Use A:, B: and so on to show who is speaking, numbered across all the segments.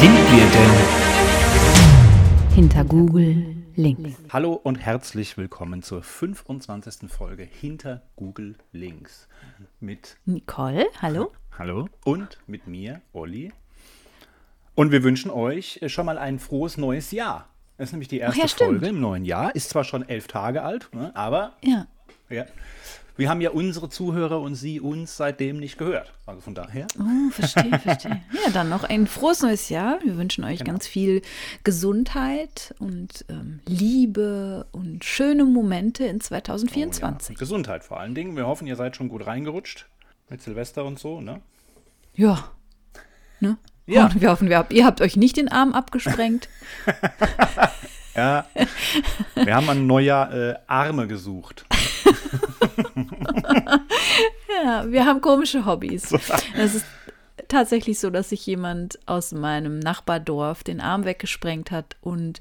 A: sind wir denn?
B: Hinter Google Links.
C: Hallo und herzlich willkommen zur 25. Folge Hinter Google Links. Mit
B: Nicole, hallo.
C: Hallo und mit mir, Olli. Und wir wünschen euch schon mal ein frohes neues Jahr. Das ist nämlich die erste
B: ja.
C: Folge im neuen Jahr. Ist zwar schon elf Tage alt, ne, aber
B: Ja.
C: Ja, wir haben ja unsere Zuhörer und sie uns seitdem nicht gehört. Also von daher.
B: Oh, verstehe, verstehe. Ja, dann noch ein frohes neues Jahr. Wir wünschen euch
C: Genau.
B: ganz viel Gesundheit und ähm, Liebe und schöne Momente in
C: Oh,
B: 2024.
C: ja. Gesundheit vor allen Dingen. Wir hoffen, ihr seid schon gut reingerutscht mit Silvester und so, ne?
B: Ja. Ne?
C: Ja.
B: Und wir hoffen, wir habt, ihr habt euch nicht den Arm abgesprengt.
C: Ja. Wir haben an Neujahr äh, Arme gesucht.
B: Ja, wir haben komische Hobbys. Es ist tatsächlich so, dass sich jemand aus meinem Nachbardorf den Arm weggesprengt hat und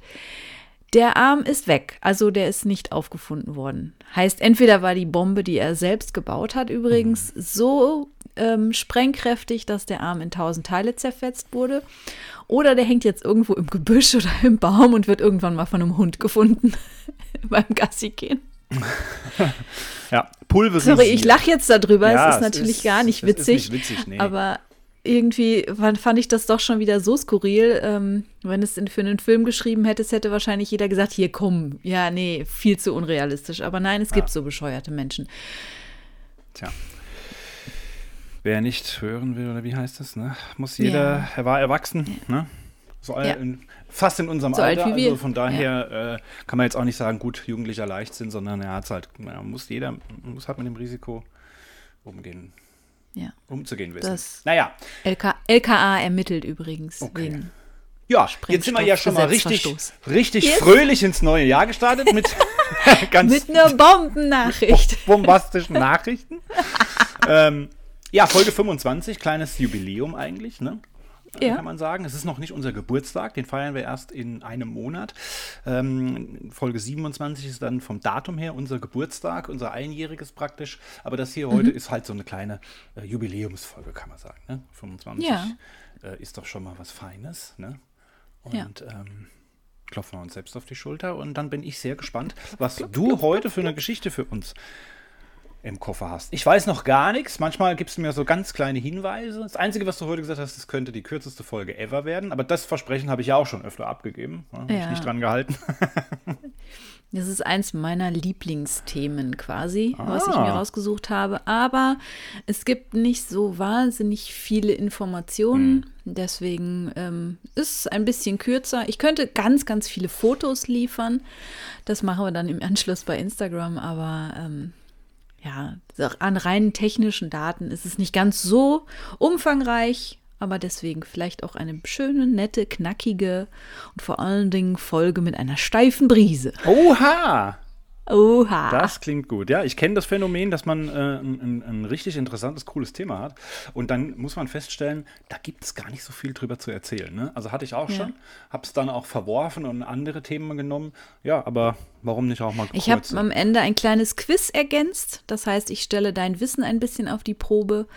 B: der Arm ist weg. Also der ist nicht aufgefunden worden. Heißt, entweder war die Bombe, die er selbst gebaut hat, übrigens so ähm, sprengkräftig, dass der Arm in tausend Teile zerfetzt wurde. Oder der hängt jetzt irgendwo im Gebüsch oder im Baum und wird irgendwann mal von einem Hund gefunden beim Gassi gehen.
C: Ja, pulverisiert.
B: Sorry, ich lache jetzt darüber.
C: Ja,
B: es ist
C: es
B: natürlich
C: ist-
B: gar nicht
C: es ist
B: witzig.
C: nicht witzig, nee.
B: Aber irgendwie fand fand ich das doch schon wieder so skurril. Ähm, wenn es für einen Film geschrieben hättest, hätte wahrscheinlich jeder gesagt, hier komm, ja, nee, viel zu unrealistisch. Aber nein, es gibt so bescheuerte Menschen.
C: Tja. Wer nicht hören will, oder wie heißt das, ne? Muss jeder,
B: Ja.
C: er war erwachsen, ne? So
B: Ja.
C: in, fast in unserem
B: So alt
C: Alter.
B: wir.
C: Also von daher äh, kann man jetzt auch nicht sagen, gut, jugendlicher Leichtsinn, sondern er hat halt, ja, muss jeder, muss halt mit dem Risiko umgehen,
B: Ja.
C: umzugehen wissen.
B: Das-
C: naja,
B: LK, LKA ermittelt übrigens
C: Okay.
B: wegen.
C: ja, jetzt sind wir ja schon mal richtig, richtig
B: Yes.
C: fröhlich ins neue Jahr gestartet mit ganz
B: Mit einer Bombennachricht.
C: bombastischen Nachrichten. ähm, ja, Folge 25, kleines Jubiläum eigentlich, ne? Äh,
B: Ja.
C: Kann man sagen. Es ist noch nicht unser Geburtstag, den feiern wir erst in einem Monat. Ähm, Folge 27 ist dann vom Datum her unser Geburtstag, unser einjähriges praktisch. Aber das hier
B: Mhm.
C: heute ist halt so eine kleine äh, Jubiläumsfolge, kann man sagen. Ne? 25
B: Ja.
C: äh, ist doch schon mal was Feines. Ne?
B: Ja.
C: Und ähm, klopfen wir uns selbst auf die Schulter. Und dann bin ich sehr gespannt, was du heute für eine Geschichte für uns im Koffer hast. Ich weiß noch gar nichts. Manchmal gibst du mir so ganz kleine Hinweise. Das Einzige, was du heute gesagt hast, das könnte die kürzeste Folge ever werden. Aber das Versprechen habe ich ja auch schon öfter abgegeben. Da habe ich
B: Ja.
C: nicht dran gehalten.
B: Das ist eins meiner Lieblingsthemen quasi, was ich
C: Ah.
B: mir rausgesucht habe. Aber es gibt nicht so wahnsinnig viele Informationen.
C: Hm.
B: Deswegen ähm, ist es ein bisschen kürzer. Ich könnte ganz, ganz viele Fotos liefern. Das machen wir dann im Anschluss bei Instagram. Aber ähm, ja, an rein technischen Daten ist es nicht ganz so umfangreich. Aber deswegen vielleicht auch eine schöne, nette, knackige und vor allen Dingen Folge mit einer steifen Brise.
C: Oha!
B: Oha.
C: Das klingt gut. Ja, ich kenne das Phänomen, dass man äh, ein, ein, richtig interessantes, cooles Thema hat. Und dann muss man feststellen, da gibt es gar nicht so viel drüber zu erzählen. Ne? Also hatte ich auch
B: Ja.
C: schon, habe es dann auch verworfen und andere Themen genommen. Ja, aber warum nicht auch mal kurz?
B: Ich habe am Ende ein kleines Quiz ergänzt. Das heißt, ich stelle dein Wissen ein bisschen auf die Probe.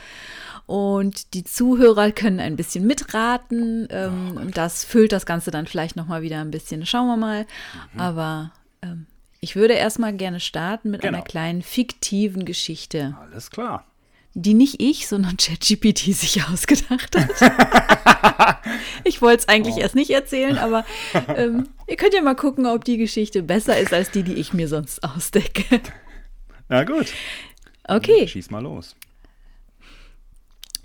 B: Und die Zuhörer können ein bisschen mitraten. Ähm, und das füllt das Ganze dann vielleicht nochmal wieder ein bisschen. Schauen wir mal.
C: Mhm.
B: Aber ähm, ich würde erstmal gerne starten mit
C: Genau.
B: einer kleinen fiktiven Geschichte,
C: Alles klar.
B: die nicht ich, sondern ChatGPT sich ausgedacht hat. ich wollte es eigentlich
C: Oh.
B: erst nicht erzählen, aber ähm, ihr könnt ja mal gucken, ob die Geschichte besser ist als die, die ich mir sonst ausdecke.
C: Na gut.
B: Okay.
C: Schieß mal los.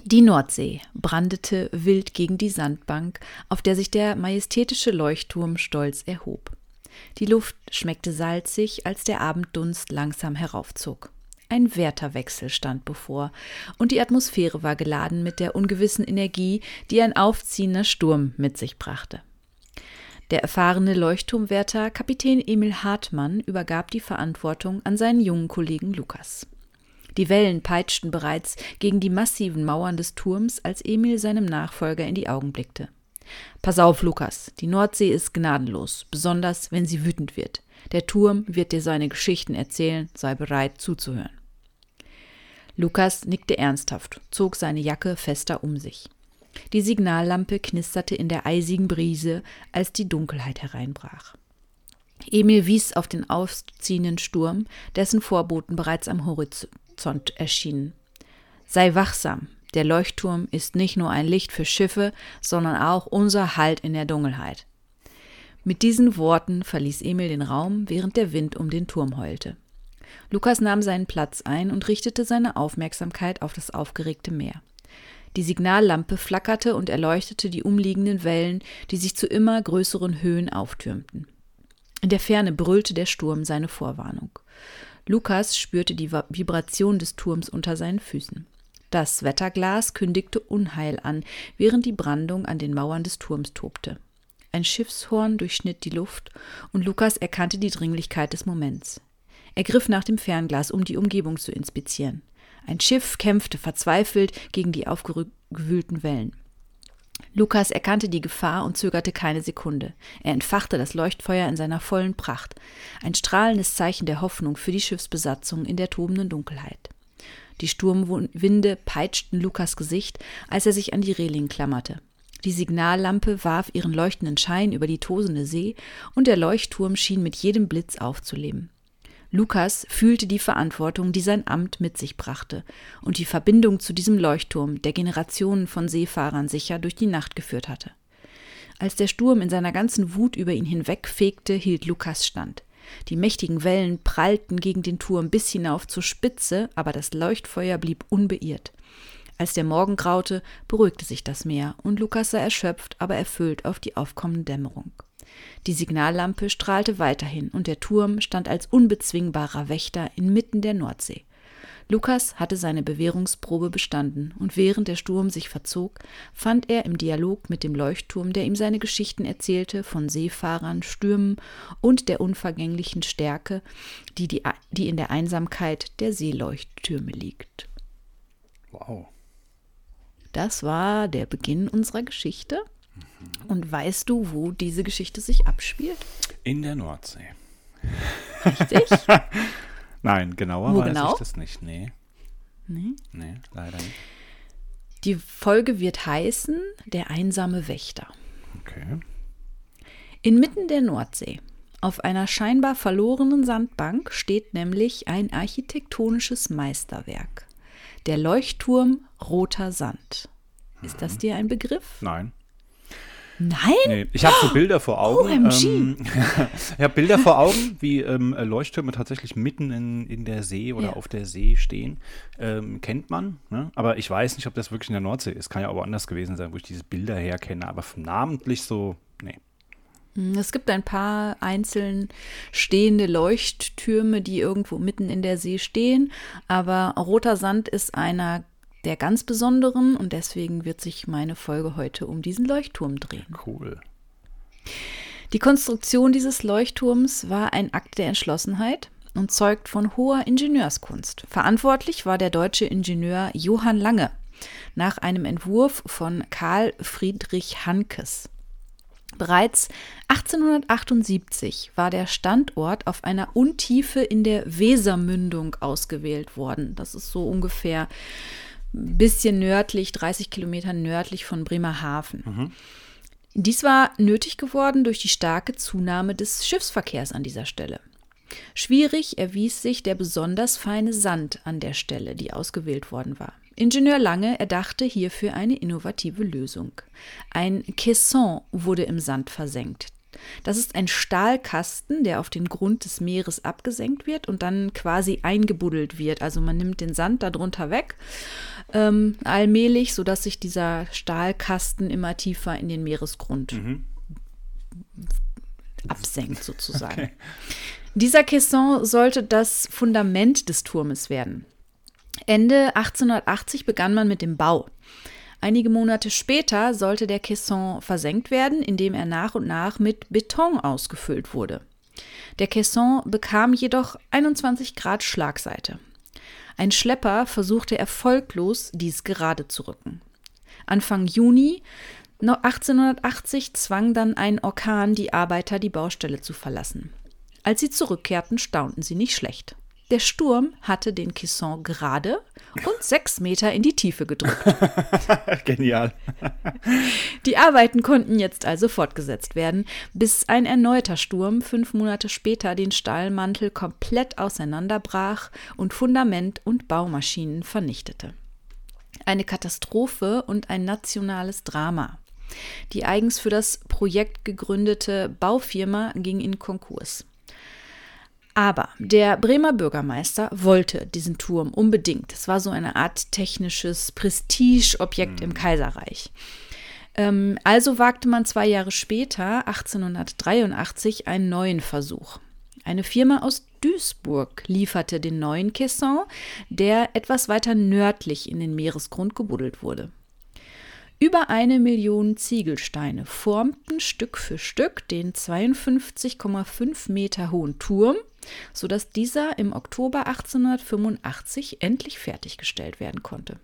B: Die Nordsee brandete wild gegen die Sandbank, auf der sich der majestätische Leuchtturm stolz erhob. Die Luft schmeckte salzig, als der Abenddunst langsam heraufzog. Ein Wärterwechsel stand bevor, und die Atmosphäre war geladen mit der ungewissen Energie, die ein aufziehender Sturm mit sich brachte. Der erfahrene Leuchtturmwärter Kapitän Emil Hartmann übergab die Verantwortung an seinen jungen Kollegen Lukas. Die Wellen peitschten bereits gegen die massiven Mauern des Turms, als Emil seinem Nachfolger in die Augen blickte. Pass auf, Lukas, die Nordsee ist gnadenlos, besonders wenn sie wütend wird. Der Turm wird dir seine Geschichten erzählen, sei bereit zuzuhören. Lukas nickte ernsthaft, zog seine Jacke fester um sich. Die Signallampe knisterte in der eisigen Brise, als die Dunkelheit hereinbrach. Emil wies auf den aufziehenden Sturm, dessen Vorboten bereits am Horizont erschienen. Sei wachsam, der Leuchtturm ist nicht nur ein Licht für Schiffe, sondern auch unser Halt in der Dunkelheit. Mit diesen Worten verließ Emil den Raum, während der Wind um den Turm heulte. Lukas nahm seinen Platz ein und richtete seine Aufmerksamkeit auf das aufgeregte Meer. Die Signallampe flackerte und erleuchtete die umliegenden Wellen, die sich zu immer größeren Höhen auftürmten. In der Ferne brüllte der Sturm seine Vorwarnung. Lukas spürte die Vibration des Turms unter seinen Füßen. Das Wetterglas kündigte Unheil an, während die Brandung an den Mauern des Turms tobte. Ein Schiffshorn durchschnitt die Luft, und Lukas erkannte die Dringlichkeit des Moments. Er griff nach dem Fernglas, um die Umgebung zu inspizieren. Ein Schiff kämpfte verzweifelt gegen die aufgewühlten Wellen. Lukas erkannte die Gefahr und zögerte keine Sekunde. Er entfachte das Leuchtfeuer in seiner vollen Pracht, ein strahlendes Zeichen der Hoffnung für die Schiffsbesatzung in der tobenden Dunkelheit. Die Sturmwinde peitschten Lukas Gesicht, als er sich an die Reling klammerte. Die Signallampe warf ihren leuchtenden Schein über die tosende See, und der Leuchtturm schien mit jedem Blitz aufzuleben. Lukas fühlte die Verantwortung, die sein Amt mit sich brachte, und die Verbindung zu diesem Leuchtturm, der Generationen von Seefahrern sicher durch die Nacht geführt hatte. Als der Sturm in seiner ganzen Wut über ihn hinwegfegte, hielt Lukas stand. Die mächtigen Wellen prallten gegen den Turm bis hinauf zur Spitze, aber das Leuchtfeuer blieb unbeirrt. Als der Morgen graute, beruhigte sich das Meer, und Lukas sah erschöpft, aber erfüllt auf die aufkommende Dämmerung. Die Signallampe strahlte weiterhin, und der Turm stand als unbezwingbarer Wächter inmitten der Nordsee. Lukas hatte seine Bewährungsprobe bestanden, und während der Sturm sich verzog, fand er im Dialog mit dem Leuchtturm, der ihm seine Geschichten erzählte von Seefahrern, Stürmen und der unvergänglichen Stärke, die, die, die in der Einsamkeit der Seeleuchttürme liegt.
C: Wow.
B: Das war der Beginn unserer Geschichte. Und weißt du, wo diese Geschichte sich abspielt?
C: In der Nordsee.
B: Richtig?
C: Nein, genauer
B: Wo
C: weiß
B: genau?
C: ich das nicht. Nee.
B: Nee.
C: Nee, leider nicht.
B: Die Folge wird heißen Der einsame Wächter.
C: Okay.
B: Inmitten der Nordsee, auf einer scheinbar verlorenen Sandbank, steht nämlich ein architektonisches Meisterwerk. Der Leuchtturm Roter Sand. Ist das dir ein Begriff?
C: Nein.
B: Nein?
C: Nee, ich habe so Bilder vor Augen.
B: OMG.
C: Ähm, ich habe Bilder vor Augen, wie ähm, Leuchttürme tatsächlich mitten in, in der See oder
B: Ja.
C: auf der See stehen. Ähm, kennt man, ne? aber ich weiß nicht, ob das wirklich in der Nordsee ist. Kann ja auch anders gewesen sein, wo ich diese Bilder herkenne. Aber namentlich so, nee.
B: Es gibt ein paar einzeln stehende Leuchttürme, die irgendwo mitten in der See stehen, aber Roter Sand ist einer der ganz besonderen und deswegen wird sich meine Folge heute um diesen Leuchtturm drehen.
C: Cool.
B: Die Konstruktion dieses Leuchtturms war ein Akt der Entschlossenheit und zeugt von hoher Ingenieurskunst. Verantwortlich war der deutsche Ingenieur Johann Lange nach einem Entwurf von Karl Friedrich Hankes. Bereits 1878 war der Standort auf einer Untiefe in der Wesermündung ausgewählt worden. Das ist so ungefähr bisschen nördlich, 30 Kilometer nördlich von Bremerhaven. Dies war nötig geworden durch die starke Zunahme des Schiffsverkehrs an dieser Stelle. Schwierig erwies sich der besonders feine Sand an der Stelle, die ausgewählt worden war. Ingenieur Lange erdachte hierfür eine innovative Lösung. Ein Caisson wurde im Sand versenkt. Das ist ein Stahlkasten, der auf den Grund des Meeres abgesenkt wird und dann quasi eingebuddelt wird. Also man nimmt den Sand darunter weg, ähm, allmählich, sodass sich dieser Stahlkasten immer tiefer in den Meeresgrund absenkt, sozusagen. Dieser Caisson sollte das Fundament des Turmes werden. Ende 1880 begann man mit dem Bau. Einige Monate später sollte der Caisson versenkt werden, indem er nach und nach mit Beton ausgefüllt wurde. Der Caisson bekam jedoch 21 Grad Schlagseite. Ein Schlepper versuchte erfolglos, dies gerade zu rücken. Anfang Juni 1880 zwang dann ein Orkan die Arbeiter, die Baustelle zu verlassen. Als sie zurückkehrten, staunten sie nicht schlecht. Der Sturm hatte den Caisson gerade und sechs Meter in die Tiefe gedrückt.
C: Genial.
B: Die Arbeiten konnten jetzt also fortgesetzt werden, bis ein erneuter Sturm fünf Monate später den Stahlmantel komplett auseinanderbrach und Fundament und Baumaschinen vernichtete. Eine Katastrophe und ein nationales Drama. Die eigens für das Projekt gegründete Baufirma ging in Konkurs. Aber der Bremer Bürgermeister wollte diesen Turm unbedingt. Es war so eine Art technisches Prestigeobjekt im Kaiserreich. Ähm, also wagte man zwei Jahre später, 1883, einen neuen Versuch. Eine Firma aus Duisburg lieferte den neuen Caisson, der etwas weiter nördlich in den Meeresgrund gebuddelt wurde. Über eine Million Ziegelsteine formten Stück für Stück den 52,5 Meter hohen Turm, sodass dieser im Oktober 1885 endlich fertiggestellt werden konnte.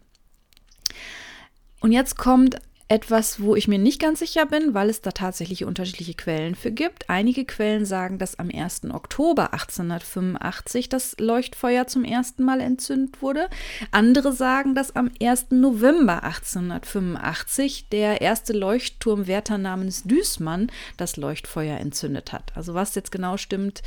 B: Und jetzt kommt etwas, wo ich mir nicht ganz sicher bin, weil es da tatsächlich unterschiedliche Quellen für gibt. Einige Quellen sagen, dass am 1. Oktober 1885 das Leuchtfeuer zum ersten Mal entzündet wurde. Andere sagen, dass am 1. November 1885 der erste Leuchtturmwärter namens Düßmann das Leuchtfeuer entzündet hat. Also was jetzt genau stimmt,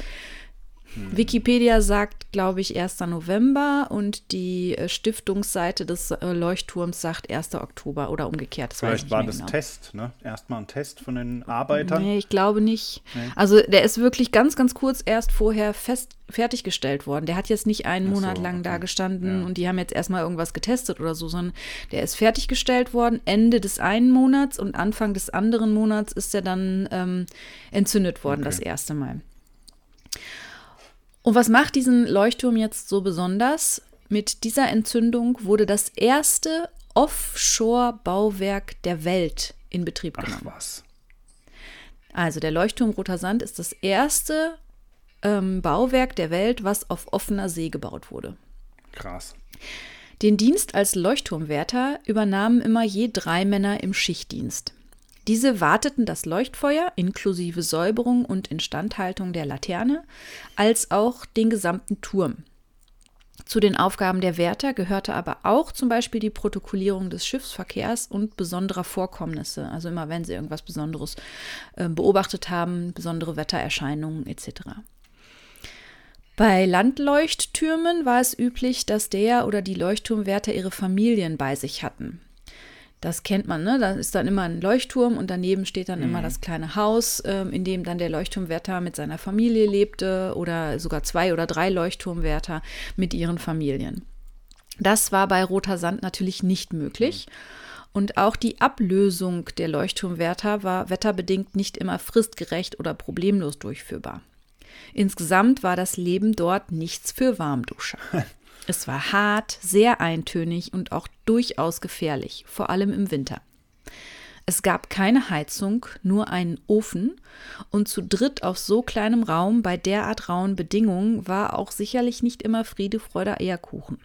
B: hm. Wikipedia sagt, glaube ich, 1. November und die äh, Stiftungsseite des äh, Leuchtturms sagt 1. Oktober oder umgekehrt.
C: Vielleicht war das genau. Test, ne? Erstmal ein Test von den Arbeitern.
B: Nee, ich glaube nicht. Nee. Also der ist wirklich ganz, ganz kurz erst vorher fest fertiggestellt worden. Der hat jetzt nicht einen so, Monat lang okay. da gestanden ja. und die haben jetzt erstmal irgendwas getestet oder so, sondern der ist fertiggestellt worden Ende des einen Monats und Anfang des anderen Monats ist er dann ähm, entzündet worden, okay. das erste Mal. Und was macht diesen Leuchtturm jetzt so besonders? Mit dieser Entzündung wurde das erste Offshore-Bauwerk der Welt in Betrieb genommen.
C: Ach was.
B: Also der Leuchtturm Roter Sand ist das erste ähm, Bauwerk der Welt, was auf offener See gebaut wurde.
C: Krass.
B: Den Dienst als Leuchtturmwärter übernahmen immer je drei Männer im Schichtdienst. Diese warteten das Leuchtfeuer inklusive Säuberung und Instandhaltung der Laterne, als auch den gesamten Turm. Zu den Aufgaben der Wärter gehörte aber auch zum Beispiel die Protokollierung des Schiffsverkehrs und besonderer Vorkommnisse, also immer wenn sie irgendwas Besonderes äh, beobachtet haben, besondere Wettererscheinungen etc. Bei Landleuchttürmen war es üblich, dass der oder die Leuchtturmwärter ihre Familien bei sich hatten. Das kennt man, ne? Da ist dann immer ein Leuchtturm und daneben steht dann mhm. immer das kleine Haus, ähm, in dem dann der Leuchtturmwärter mit seiner Familie lebte oder sogar zwei oder drei Leuchtturmwärter mit ihren Familien. Das war bei Roter Sand natürlich nicht möglich. Mhm. Und auch die Ablösung der Leuchtturmwärter war wetterbedingt nicht immer fristgerecht oder problemlos durchführbar. Insgesamt war das Leben dort nichts für Warmduscher. Es war hart, sehr eintönig und auch durchaus gefährlich, vor allem im Winter. Es gab keine Heizung, nur einen Ofen, und zu dritt auf so kleinem Raum bei derart rauen Bedingungen war auch sicherlich nicht immer Friede, Freude, Eierkuchen.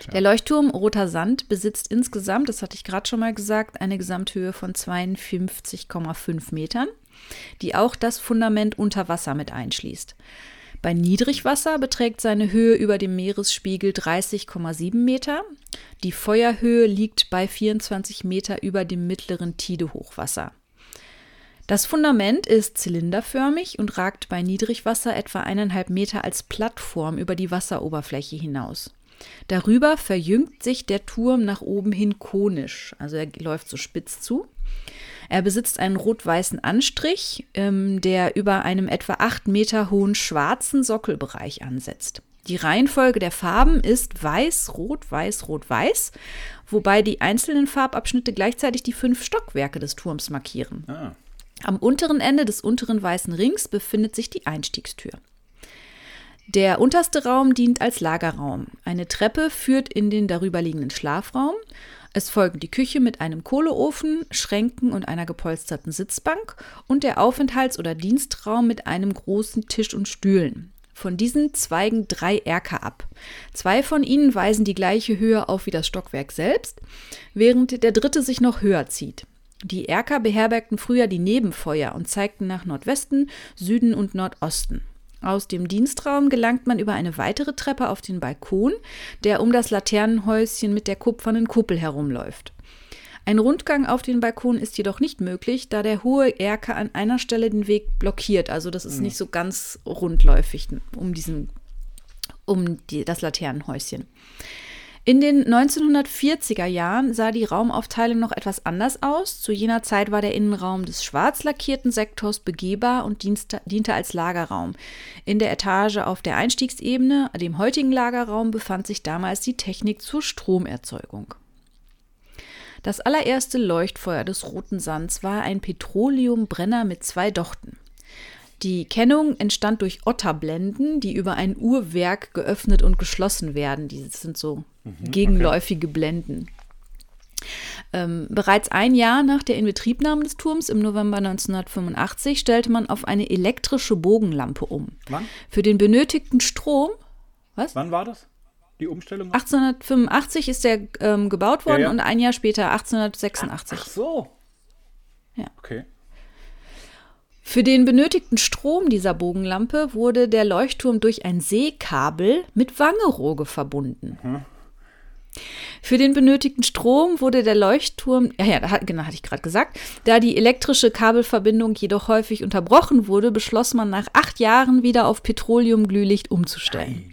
B: Tja. Der Leuchtturm Roter Sand besitzt insgesamt, das hatte ich gerade schon mal gesagt, eine Gesamthöhe von 52,5 Metern, die auch das Fundament unter Wasser mit einschließt. Bei Niedrigwasser beträgt seine Höhe über dem Meeresspiegel 30,7 Meter. Die Feuerhöhe liegt bei 24 Meter über dem mittleren Tidehochwasser. Das Fundament ist zylinderförmig und ragt bei Niedrigwasser etwa eineinhalb Meter als Plattform über die Wasseroberfläche hinaus. Darüber verjüngt sich der Turm nach oben hin konisch, also er läuft so spitz zu. Er besitzt einen rot-weißen Anstrich, ähm, der über einem etwa acht Meter hohen schwarzen Sockelbereich ansetzt. Die Reihenfolge der Farben ist weiß, rot, weiß, rot, weiß, wobei die einzelnen Farbabschnitte gleichzeitig die fünf Stockwerke des Turms markieren. Ah. Am unteren Ende des unteren weißen Rings befindet sich die Einstiegstür. Der unterste Raum dient als Lagerraum. Eine Treppe führt in den darüberliegenden Schlafraum es folgen die Küche mit einem Kohleofen, Schränken und einer gepolsterten Sitzbank und der Aufenthalts- oder Dienstraum mit einem großen Tisch und Stühlen. Von diesen zweigen drei Erker ab. Zwei von ihnen weisen die gleiche Höhe auf wie das Stockwerk selbst, während der dritte sich noch höher zieht. Die Erker beherbergten früher die Nebenfeuer und zeigten nach Nordwesten, Süden und Nordosten. Aus dem Dienstraum gelangt man über eine weitere Treppe auf den Balkon, der um das Laternenhäuschen mit der kupfernen Kuppel herumläuft. Ein Rundgang auf den Balkon ist jedoch nicht möglich, da der hohe Erker an einer Stelle den Weg blockiert. Also das ist
C: Mhm.
B: nicht so ganz rundläufig um diesen, um die, das Laternenhäuschen. In den 1940er Jahren sah die Raumaufteilung noch etwas anders aus. Zu jener Zeit war der Innenraum des schwarz lackierten Sektors begehbar und diente als Lagerraum. In der Etage auf der Einstiegsebene, dem heutigen Lagerraum, befand sich damals die Technik zur Stromerzeugung. Das allererste Leuchtfeuer des Roten Sands war ein Petroleumbrenner mit zwei Dochten. Die Kennung entstand durch Otterblenden, die über ein Uhrwerk geöffnet und geschlossen werden. Die sind so gegenläufige Blenden. Ähm, bereits ein Jahr nach der Inbetriebnahme des Turms im November 1985 stellte man auf eine elektrische Bogenlampe um.
C: Wann?
B: Für den benötigten Strom, was?
C: Wann war das? Die Umstellung?
B: 1885 ist der ähm, gebaut worden
C: Ja, ja.
B: und ein Jahr später 1886.
C: Ach so.
B: Ja.
C: Okay.
B: Für den benötigten Strom dieser Bogenlampe wurde der Leuchtturm durch ein Seekabel mit Wangerooge verbunden. Für den benötigten Strom wurde der Leuchtturm, ja, ja, genau, hatte ich gerade gesagt, da die elektrische Kabelverbindung jedoch häufig unterbrochen wurde, beschloss man nach acht Jahren wieder auf Petroleumglühlicht umzustellen.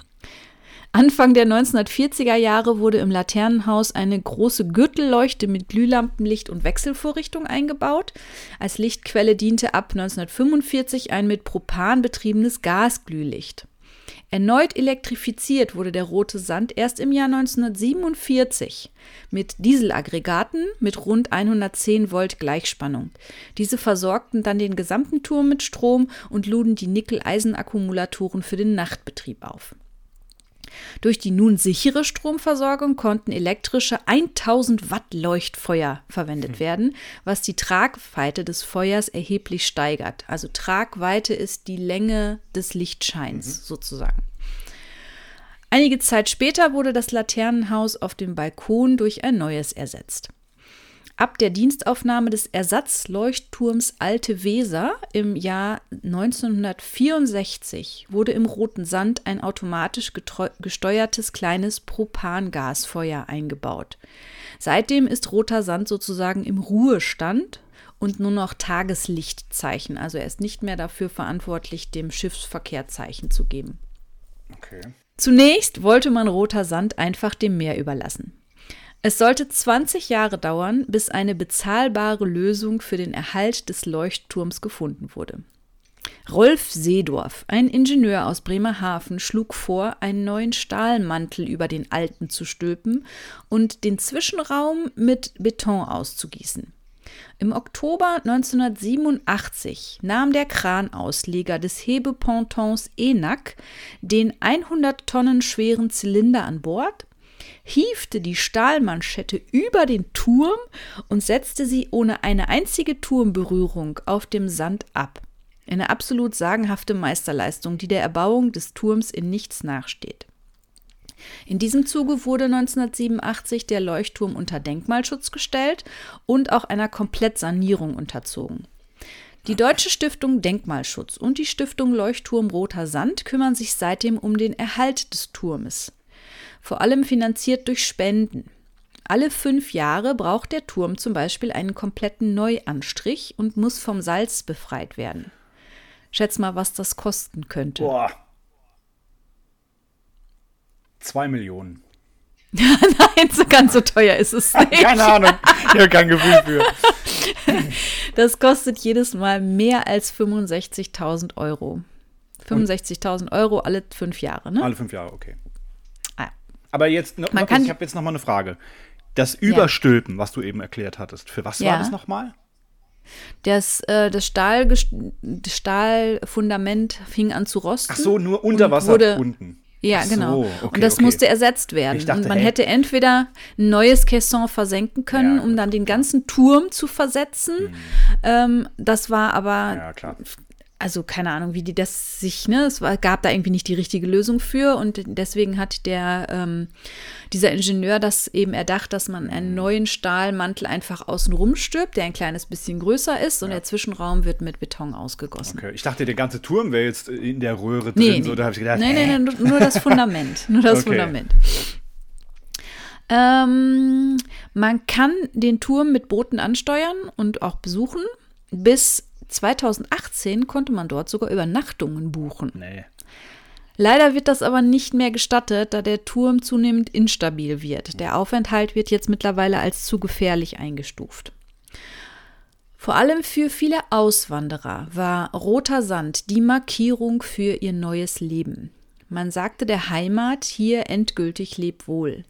B: Anfang der 1940er Jahre wurde im Laternenhaus eine große Gürtelleuchte mit Glühlampenlicht und Wechselvorrichtung eingebaut. Als Lichtquelle diente ab 1945 ein mit Propan betriebenes Gasglühlicht. Erneut elektrifiziert wurde der Rote Sand erst im Jahr 1947 mit Dieselaggregaten mit rund 110 Volt Gleichspannung. Diese versorgten dann den gesamten Turm mit Strom und luden die Nickel-Eisen-Akkumulatoren für den Nachtbetrieb auf. Durch die nun sichere Stromversorgung konnten elektrische 1000 Watt Leuchtfeuer verwendet werden, was die Tragweite des Feuers erheblich steigert. Also Tragweite ist die Länge des Lichtscheins sozusagen. Einige Zeit später wurde das Laternenhaus auf dem Balkon durch ein neues ersetzt. Ab der Dienstaufnahme des Ersatzleuchtturms Alte Weser im Jahr 1964 wurde im Roten Sand ein automatisch gesteuertes kleines Propangasfeuer eingebaut. Seitdem ist Roter Sand sozusagen im Ruhestand und nur noch Tageslichtzeichen. Also er ist nicht mehr dafür verantwortlich, dem Schiffsverkehr Zeichen zu geben.
C: Okay.
B: Zunächst wollte man Roter Sand einfach dem Meer überlassen. Es sollte 20 Jahre dauern, bis eine bezahlbare Lösung für den Erhalt des Leuchtturms gefunden wurde. Rolf Seedorf, ein Ingenieur aus Bremerhaven, schlug vor, einen neuen Stahlmantel über den alten zu stülpen und den Zwischenraum mit Beton auszugießen. Im Oktober 1987 nahm der Kranausleger des Hebepontons Enac den 100 Tonnen schweren Zylinder an Bord, hiefte die Stahlmanschette über den Turm und setzte sie ohne eine einzige Turmberührung auf dem Sand ab. Eine absolut sagenhafte Meisterleistung, die der Erbauung des Turms in nichts nachsteht. In diesem Zuge wurde 1987 der Leuchtturm unter Denkmalschutz gestellt und auch einer Komplettsanierung unterzogen. Die Deutsche Stiftung Denkmalschutz und die Stiftung Leuchtturm Roter Sand kümmern sich seitdem um den Erhalt des Turmes. Vor allem finanziert durch Spenden. Alle fünf Jahre braucht der Turm zum Beispiel einen kompletten Neuanstrich und muss vom Salz befreit werden. Schätz mal, was das kosten könnte.
C: Boah. Zwei Millionen.
B: Nein, so ganz so teuer ist es nicht.
C: Keine Ahnung. Ich habe kein Gefühl für.
B: Das kostet jedes Mal mehr als 65.000 Euro. 65.000 Euro alle fünf Jahre, ne?
C: Alle fünf Jahre, okay.
B: Ja.
C: Aber jetzt,
B: Man
C: noch,
B: kann-
C: ich habe jetzt noch mal eine Frage. Das Überstülpen, was du eben erklärt hattest, für was war
B: Ja.
C: das nochmal?
B: Das, äh, das, Stahl, Stahlfundament fing an zu rosten.
C: Ach so, nur unter Wasser
B: wurde-
C: unten.
B: Ja,
C: so,
B: genau.
C: okay,
B: und das
C: okay.
B: musste ersetzt werden.
C: Dachte,
B: und man
C: hä?
B: hätte entweder ein neues Caisson versenken können,
C: Ja,
B: um dann den ganzen Turm zu versetzen. Ähm, das war aber
C: Ja.
B: Also keine Ahnung, wie die das sich, ne, es war, gab da irgendwie nicht die richtige Lösung für und deswegen hat der, ähm, dieser Ingenieur das eben erdacht, dass man einen neuen Stahlmantel einfach außenrum stirbt, der ein kleines bisschen größer ist und
C: Ja.
B: der Zwischenraum wird mit Beton ausgegossen.
C: Okay. Ich dachte, der ganze Turm wäre jetzt in der Röhre drin.
B: Nee,
C: so, da habe ich gedacht,
B: nee,
C: hä?
B: nee, nur, nur das Fundament. Nur das
C: Okay.
B: Fundament. Ähm, man kann den Turm mit Booten ansteuern und auch besuchen. Bis 2018 konnte man dort sogar Übernachtungen buchen.
C: Nee.
B: Leider wird das aber nicht mehr gestattet, da der Turm zunehmend instabil wird. Der Aufenthalt wird jetzt mittlerweile als zu gefährlich eingestuft. Vor allem für viele Auswanderer war roter Sand die Markierung für ihr neues Leben. Man sagte der Heimat hier endgültig leb wohl.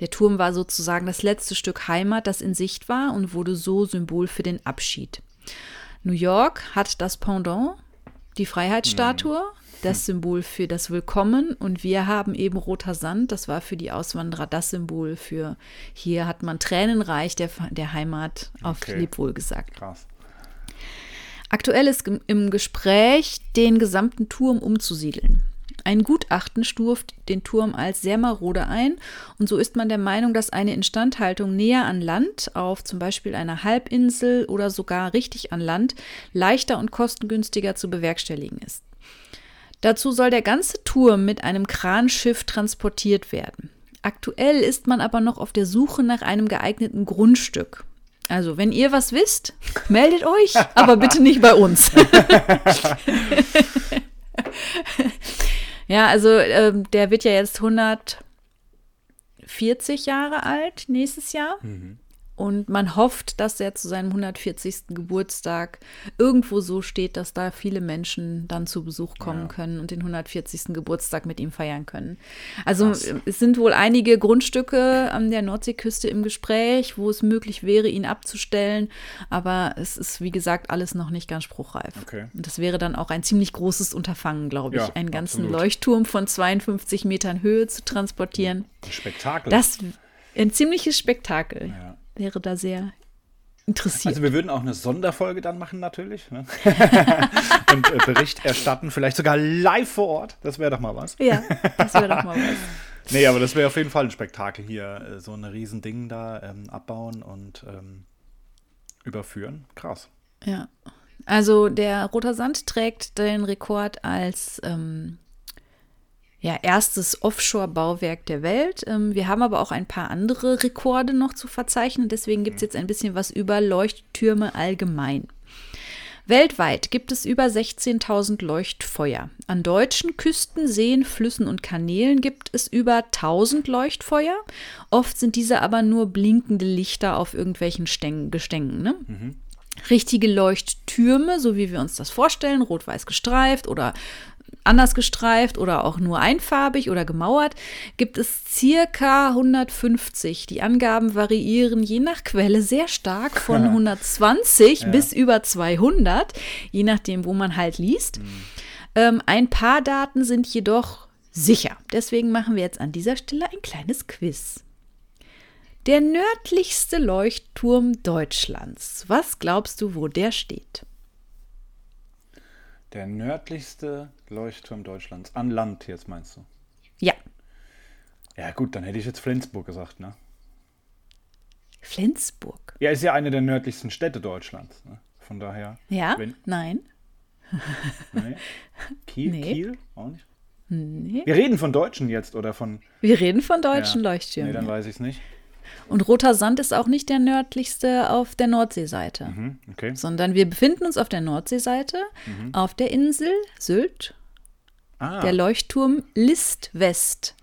B: Der Turm war sozusagen das letzte Stück Heimat, das in Sicht war und wurde so Symbol für den Abschied. New York hat das Pendant, die Freiheitsstatue, das Symbol für das Willkommen und wir haben eben roter Sand, das war für die Auswanderer das Symbol für hier hat man tränenreich der, der Heimat auf
C: Okay.
B: Lebwohl gesagt.
C: Krass.
B: Aktuell ist im Gespräch, den gesamten Turm umzusiedeln. Ein Gutachten stuft den Turm als sehr marode ein und so ist man der Meinung, dass eine Instandhaltung näher an Land, auf zum Beispiel einer Halbinsel oder sogar richtig an Land, leichter und kostengünstiger zu bewerkstelligen ist. Dazu soll der ganze Turm mit einem Kranschiff transportiert werden. Aktuell ist man aber noch auf der Suche nach einem geeigneten Grundstück. Also, wenn ihr was wisst, meldet euch, aber bitte nicht bei uns. ja, also ähm, der wird ja jetzt 140 Jahre alt nächstes Jahr. Und man hofft, dass er zu seinem 140. Geburtstag irgendwo so steht, dass da viele Menschen dann zu Besuch kommen
C: Ja.
B: können und den 140. Geburtstag mit ihm feiern können. Also
C: Krass.
B: es sind wohl einige Grundstücke an der Nordseeküste im Gespräch, wo es möglich wäre, ihn abzustellen. Aber es ist, wie gesagt, alles noch nicht ganz spruchreif.
C: Okay.
B: Und das wäre dann auch ein ziemlich großes Unterfangen, glaube ich,
C: Ja,
B: einen ganzen
C: absolut.
B: Leuchtturm von 52 Metern Höhe zu transportieren.
C: Ein Spektakel.
B: Das ein ziemliches Spektakel.
C: Ja.
B: Wäre da sehr interessiert.
C: Also wir würden auch eine Sonderfolge dann machen natürlich. Ne? Und äh, Bericht erstatten, vielleicht sogar live vor Ort. Das wäre doch mal was.
B: ja, das wäre doch mal was.
C: Nee, aber das wäre auf jeden Fall ein Spektakel hier. äh, So ein Riesending da ähm, abbauen und ähm, überführen. Krass.
B: Ja. Also der Roter Sand trägt den Rekord als ähm, ja, erstes Offshore-Bauwerk der Welt. Ähm, wir haben aber auch ein paar andere Rekorde noch zu verzeichnen. Deswegen gibt es jetzt ein bisschen was über Leuchttürme allgemein. Weltweit gibt es über 16.000 Leuchtfeuer. An deutschen Küsten, Seen, Flüssen und Kanälen gibt es über 1000 Leuchtfeuer. Oft sind diese aber nur blinkende Lichter auf irgendwelchen Stäng Gestängen. Ne? Richtige Leuchttürme, so wie wir uns das vorstellen, rot-weiß gestreift oder anders gestreift oder auch nur einfarbig oder gemauert, gibt es circa 150. Die Angaben variieren je nach Quelle sehr stark von 120 bis über 200, je nachdem, wo man halt liest. Ähm, ein paar Daten sind jedoch sicher. Deswegen machen wir jetzt an dieser Stelle ein kleines Quiz. Der nördlichste Leuchtturm Deutschlands. Was glaubst du, wo der steht?
C: Der nördlichste Leuchtturm Deutschlands. An Land jetzt meinst du?
B: Ja,
C: Ja gut, dann hätte ich jetzt Flensburg gesagt, ne?
B: Flensburg.
C: Ja, ist ja eine der nördlichsten Städte Deutschlands. Ne? Von daher.
B: Ja?
C: Wenn,
B: Nein?
C: nee. Kiel?
B: Nee.
C: Kiel? Auch nicht?
B: Nee.
C: Wir reden von Deutschen jetzt oder von.
B: Wir reden von deutschen
C: ja.
B: Leuchttürmen.
C: Nee, dann weiß ich es nicht.
B: Und Roter Sand ist auch nicht der nördlichste auf der Nordseeseite,
C: Mhm, okay.
B: sondern wir befinden uns auf der Nordseeseite, auf der Insel Sylt.
C: Ah,
B: Der Leuchtturm List West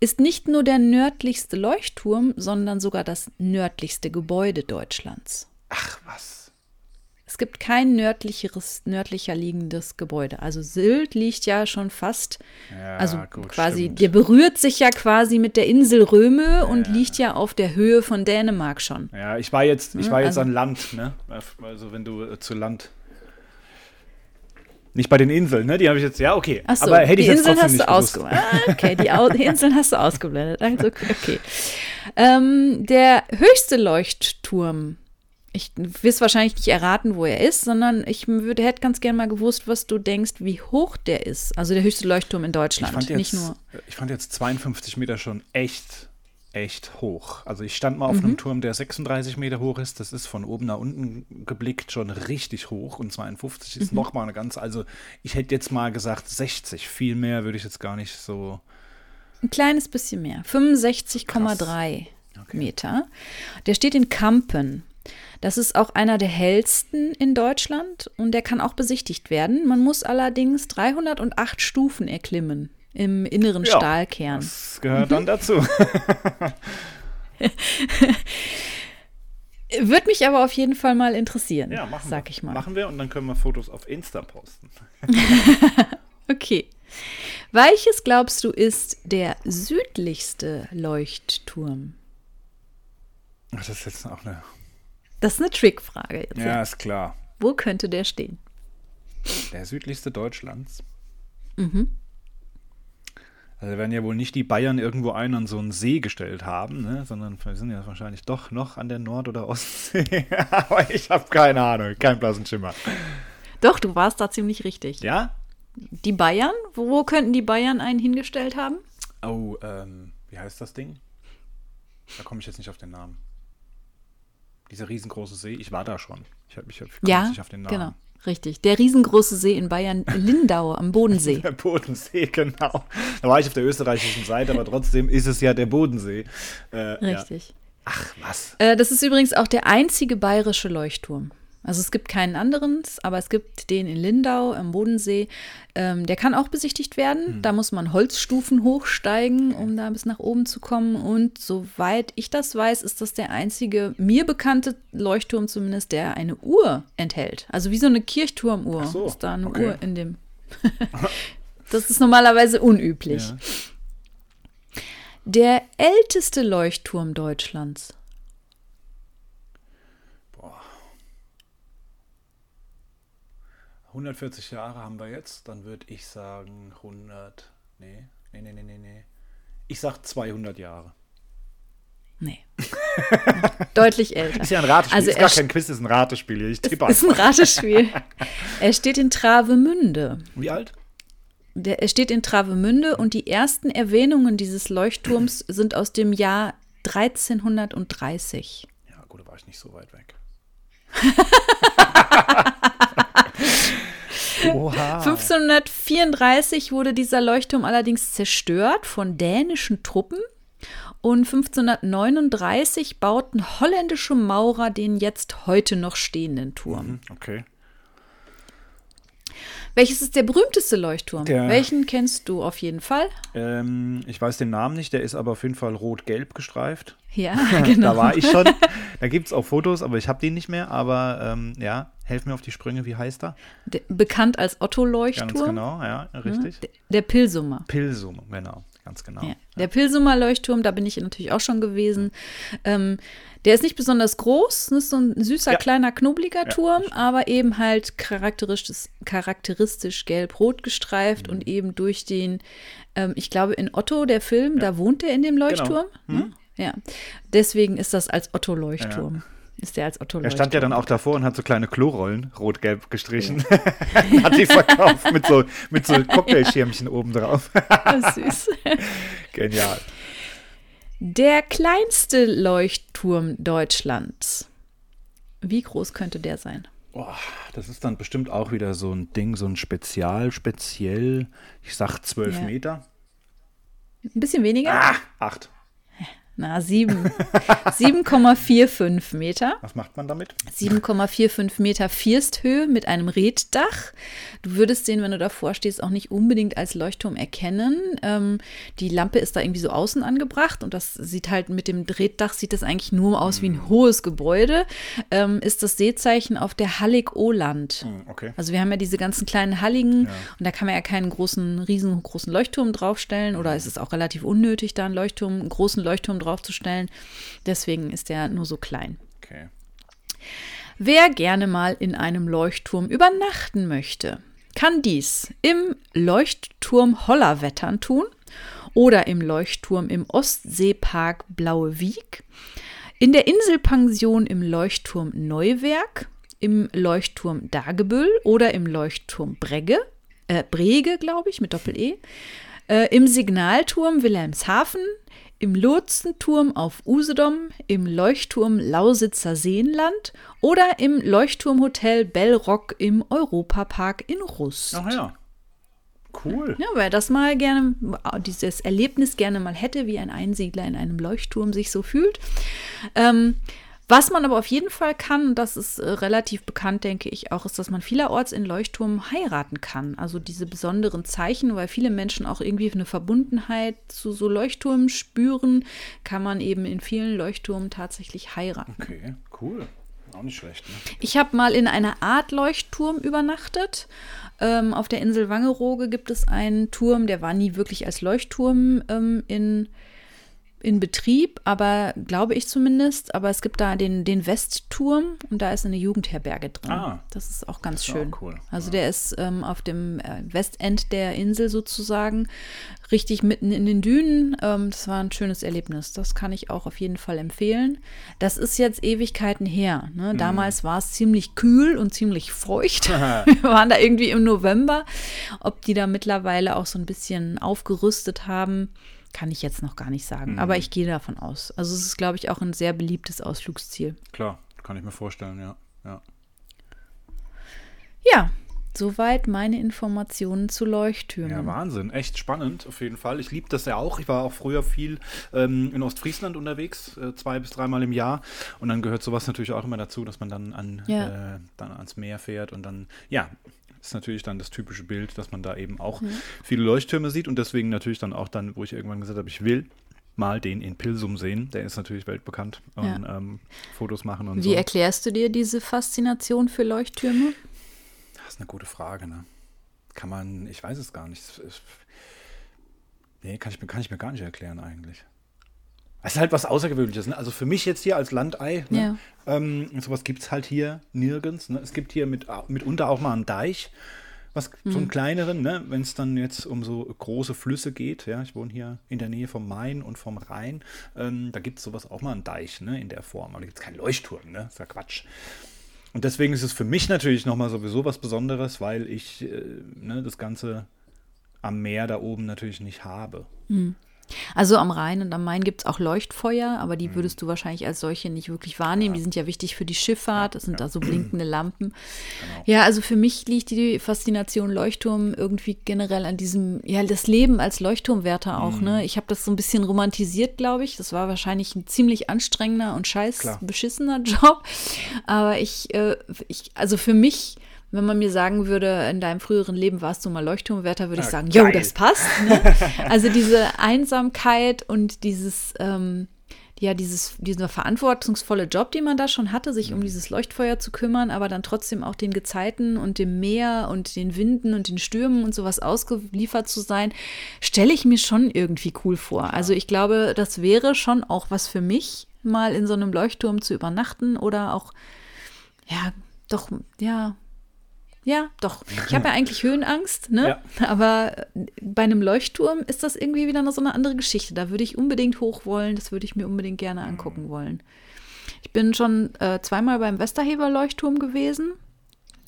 B: ist nicht nur der nördlichste Leuchtturm, sondern sogar das nördlichste Gebäude Deutschlands.
C: ach was.
B: Es gibt kein nördlicheres, nördlicher liegendes Gebäude. Also Sylt liegt ja schon fast,
C: Ja,
B: also
C: gut,
B: quasi,
C: stimmt.
B: der berührt sich ja quasi mit der Insel Röme und liegt ja auf der Höhe von Dänemark schon.
C: Ja, ich war jetzt, ich war jetzt
B: also-
C: an Land, ne? Also wenn du äh, zu Land. Nicht bei den Inseln, ne? Die habe ich jetzt, ja, okay.
B: Achso,
C: Aber hätte
B: die
C: ich jetzt
B: Inseln hast du ausgeblendet. Ah, okay, die, Au die Inseln hast du ausgeblendet. Also, okay. Ähm, der höchste Leuchtturm ich will wahrscheinlich nicht erraten, wo er ist, sondern ich würde, hätte ganz gerne mal gewusst, was du denkst, wie hoch der ist. Also der höchste Leuchtturm in Deutschland.
C: Ich fand, jetzt,
B: nicht nur.
C: ich fand jetzt 52 Meter schon echt, echt hoch. Also ich stand mal auf einem Turm, der 36 Meter hoch ist. Das ist von oben nach unten geblickt schon richtig hoch. Und 52 ist noch mal eine ganz. Also ich hätte jetzt mal gesagt 60. Viel mehr würde ich jetzt gar nicht so.
B: Ein kleines bisschen mehr. 65,3
C: Okay.
B: Meter. Der steht in Kampen. Das ist auch einer der hellsten in Deutschland und der kann auch besichtigt werden. Man muss allerdings 308 Stufen erklimmen im inneren
C: Ja,
B: Stahlkern.
C: Das gehört dann dazu.
B: Wird mich aber auf jeden Fall mal interessieren,
C: Ja, machen
B: sag
C: wir.
B: ich mal.
C: Machen wir und dann können wir Fotos auf Insta posten.
B: Okay. Welches glaubst du ist der südlichste Leuchtturm?
C: Ach, das ist jetzt auch eine.
B: Das ist eine Trickfrage jetzt.
C: Ja,
B: Ja.
C: ist klar.
B: Wo könnte der stehen?
C: Der südlichste Deutschlands.
B: Mhm.
C: Also werden ja wohl nicht die Bayern irgendwo einen an so einen See gestellt haben, ne? sondern wir sind ja wahrscheinlich doch noch an der Nord- oder Ostsee. Aber ich habe keine Ahnung, kein blassen Schimmer.
B: Doch, du warst da ziemlich richtig.
C: Ja?
B: Die Bayern? Wo, wo könnten die Bayern einen hingestellt haben?
C: Oh, ähm, wie heißt das Ding? Da komme ich jetzt nicht auf den Namen. Dieser riesengroße See, ich war da schon. Ich, hab- ich, hab- ich komme
B: Ja,
C: nicht auf den Namen.
B: genau. Richtig. Der riesengroße See in Bayern, Lindau am Bodensee.
C: Der Bodensee, genau. Da war ich auf der österreichischen Seite, aber trotzdem ist es ja der Bodensee. Äh, Ja.
B: Richtig.
C: Ach, was?
B: Äh, das ist übrigens auch der einzige bayerische Leuchtturm. Also es gibt keinen anderen, aber es gibt den in Lindau am Bodensee. Ähm, der kann auch besichtigt werden. Da muss man Holzstufen hochsteigen, um da bis nach oben zu kommen. Und soweit ich das weiß, ist das der einzige mir bekannte Leuchtturm zumindest, der eine Uhr enthält. Also wie so eine Kirchturmuhr
C: so,
B: ist da eine
C: okay.
B: Uhr in dem. das ist normalerweise unüblich.
C: Ja.
B: Der älteste Leuchtturm Deutschlands.
C: 140 Jahre haben wir jetzt, dann würde ich sagen 100. Nee, nee, nee, nee, nee, nee. Ich sag 200 Jahre.
B: Nee. Deutlich älter.
C: Ist ja ein Ratespiel.
B: Also
C: ist gar kein Quiz, ist ein Ratespiel. hier. Ich tippe
B: ist ein
C: einfach.
B: Ratespiel. er steht in Travemünde.
C: Wie alt?
B: Der, er steht in Travemünde und die ersten Erwähnungen dieses Leuchtturms sind aus dem Jahr 1330.
C: Ja, gut, da war ich nicht so weit weg. Oha.
B: 1534 wurde dieser Leuchtturm allerdings zerstört von dänischen Truppen und 1539 bauten holländische Maurer den jetzt heute noch stehenden Turm.
C: Hm, Okay.
B: Welches ist der berühmteste Leuchtturm?
C: Der-
B: Welchen kennst du auf jeden Fall?
C: Ähm, ich weiß den Namen nicht, der ist aber auf jeden Fall rot-gelb gestreift.
B: Ja, genau.
C: Da war ich schon. Da gibt es auch Fotos, aber ich habe die nicht mehr. Aber ähm, ja, helf mir auf die Sprünge, wie heißt er?
B: Bekannt als Otto-Leuchtturm.
C: Ganz genau, ja, richtig.
B: Der, der Pilsumer.
C: Pilsum, genau, ganz genau.
B: Ja. Der Pilsumer Leuchtturm, da bin ich natürlich auch schon gewesen. Ähm, der ist nicht besonders groß, das ist so ein süßer,
C: Ja.
B: kleiner, knubbeliger
C: Ja,
B: Turm,
C: stimmt.
B: aber eben halt charakteristisch, charakteristisch gelb-rot gestreift
C: Mhm.
B: und eben durch den, ähm, ich glaube, in Otto, der Film, da wohnt er in dem Leuchtturm.
C: Mhm.
B: Ne? Ja. Deswegen ist das als Otto-Leuchtturm. Ist der als Otto-Leuchtturm.
C: Er stand ja dann auch davor und hat so kleine Klorollen rot-gelb gestrichen. hat die verkauft mit so, mit so Cocktailschirmchen oben drauf.
B: süß.
C: Genial.
B: Der kleinste Leuchtturm Deutschlands. Wie groß könnte der sein?
C: Boah, das ist dann bestimmt auch wieder so ein Ding, so ein Spezial, speziell. Ich sag 12
B: Ja.
C: Meter.
B: Ein bisschen weniger?
C: Ah, acht.
B: Na, sieben. 7,45 Meter.
C: Was macht man damit?
B: 7,45 Meter Firsthöhe mit einem Reddach. Du würdest den, wenn du davor stehst, auch nicht unbedingt als Leuchtturm erkennen. Ähm, die Lampe ist da irgendwie so außen angebracht und das sieht halt mit dem Reddach sieht das eigentlich nur aus wie ein hohes Gebäude. Ähm, ist das Seezeichen auf der Hallig Oland.
C: Hm, okay.
B: Also wir haben ja diese ganzen kleinen Halligen und da kann man ja keinen großen, riesengroßen Leuchtturm draufstellen oder es ist auch relativ unnötig, da einen Leuchtturm, einen großen Leuchtturm draufzustellen. Deswegen ist der nur so klein.
C: Okay.
B: Wer gerne mal in einem Leuchtturm übernachten möchte, kann dies im Leuchtturm Hollerwettern tun oder im Leuchtturm im Ostseepark Blaue Wieg, In der Inselpension im Leuchtturm Neuwerk, im Leuchtturm Dagebüll oder im Leuchtturm Bregge, äh, Brege, glaube ich, mit Doppel-E, äh, im Signalturm Wilhelmshaven, im Lotsenturm auf Usedom, im Leuchtturm Lausitzer Seenland oder im Leuchtturmhotel Bellrock im Europapark in Rust.
C: Ach ja. Cool.
B: Ja, wer das mal gerne, dieses Erlebnis gerne mal hätte, wie ein Einsiedler in einem Leuchtturm sich so fühlt. Ähm, was man aber auf jeden Fall kann, und das ist äh, relativ bekannt, denke ich auch, ist, dass man vielerorts in Leuchtturmen heiraten kann. Also diese besonderen Zeichen, weil viele Menschen auch irgendwie eine Verbundenheit zu so Leuchtturmen spüren, kann man eben in vielen Leuchtturmen tatsächlich heiraten.
C: Okay, cool. Auch nicht schlecht. Ne?
B: Ich habe mal in einer Art Leuchtturm übernachtet. Ähm, auf der Insel Wangerooge gibt es einen Turm, der war nie wirklich als Leuchtturm ähm, in in Betrieb, aber glaube ich zumindest. Aber es gibt da den, den Westturm und da ist eine Jugendherberge drin. Ah, das ist auch ganz schön. Auch cool. Also ja. der ist ähm, auf dem äh, Westend der Insel sozusagen, richtig mitten in den Dünen. Ähm, das war ein schönes Erlebnis. Das kann ich auch auf jeden Fall empfehlen. Das ist jetzt Ewigkeiten her. Ne? Mhm. Damals war es ziemlich kühl und ziemlich feucht. Wir waren da irgendwie im November. Ob die da mittlerweile auch so ein bisschen aufgerüstet haben kann ich jetzt noch gar nicht sagen, mhm. aber ich gehe davon aus. Also es ist, glaube ich, auch ein sehr beliebtes Ausflugsziel.
C: Klar, kann ich mir vorstellen, ja. Ja,
B: ja soweit meine Informationen zu Leuchttürmen.
C: Ja, Wahnsinn, echt spannend auf jeden Fall. Ich liebe das ja auch. Ich war auch früher viel ähm, in Ostfriesland unterwegs, äh, zwei bis dreimal im Jahr. Und dann gehört sowas natürlich auch immer dazu, dass man dann, an, ja. äh, dann ans Meer fährt und dann, ja, ist natürlich dann das typische Bild, dass man da eben auch mhm. viele Leuchttürme sieht und deswegen natürlich dann auch dann, wo ich irgendwann gesagt habe, ich will mal den in Pilsum sehen. Der ist natürlich weltbekannt und ja. ähm, Fotos machen und
B: Wie
C: so.
B: Wie erklärst du dir diese Faszination für Leuchttürme?
C: Das ist eine gute Frage, ne? Kann man, ich weiß es gar nicht. Nee, kann ich, mir, kann ich mir gar nicht erklären eigentlich. Es ist halt was Außergewöhnliches. Ne? Also für mich jetzt hier als Landei, ne? ja. ähm, sowas gibt es halt hier nirgends. Ne? Es gibt hier mit, mitunter auch mal einen Deich, was mhm. so einen kleineren, ne? wenn es dann jetzt um so große Flüsse geht. Ja, ich wohne hier in der Nähe vom Main und vom Rhein. Ähm, da gibt es sowas auch mal einen Deich ne? in der Form. Aber da gibt es keinen Leuchtturm, ne? Das ist ja Quatsch. Und deswegen ist es für mich natürlich nochmal sowieso was Besonderes, weil ich äh, ne, das Ganze am Meer da oben natürlich nicht habe.
B: Mhm. Also am Rhein und am Main gibt es auch Leuchtfeuer, aber die mhm. würdest du wahrscheinlich als solche nicht wirklich wahrnehmen. Ja. Die sind ja wichtig für die Schifffahrt, das sind ja. da so blinkende Lampen. Genau. Ja, also für mich liegt die Faszination Leuchtturm irgendwie generell an diesem, ja, das Leben als Leuchtturmwärter auch. Mhm. Ne? Ich habe das so ein bisschen romantisiert, glaube ich. Das war wahrscheinlich ein ziemlich anstrengender und scheiß Klar. beschissener Job. Aber ich, äh, ich also für mich wenn man mir sagen würde, in deinem früheren Leben warst du mal Leuchtturmwärter, würde ich sagen, jo, das passt. Ne? Also diese Einsamkeit und dieses, ähm, ja, dieses, dieser verantwortungsvolle Job, den man da schon hatte, sich um mhm. dieses Leuchtfeuer zu kümmern, aber dann trotzdem auch den Gezeiten und dem Meer und den Winden und den Stürmen und sowas ausgeliefert zu sein, stelle ich mir schon irgendwie cool vor. Also ich glaube, das wäre schon auch was für mich, mal in so einem Leuchtturm zu übernachten oder auch, ja, doch, ja, ja, doch. Ich habe ja eigentlich Höhenangst, ne? Ja. Aber bei einem Leuchtturm ist das irgendwie wieder so eine andere Geschichte. Da würde ich unbedingt hoch wollen, das würde ich mir unbedingt gerne angucken wollen. Ich bin schon äh, zweimal beim Westerheber Leuchtturm gewesen.